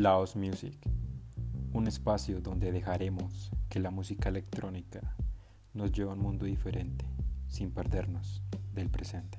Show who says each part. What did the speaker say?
Speaker 1: Laos Music, un espacio donde dejaremos que la música electrónica nos lleve a un mundo diferente sin perdernos del presente.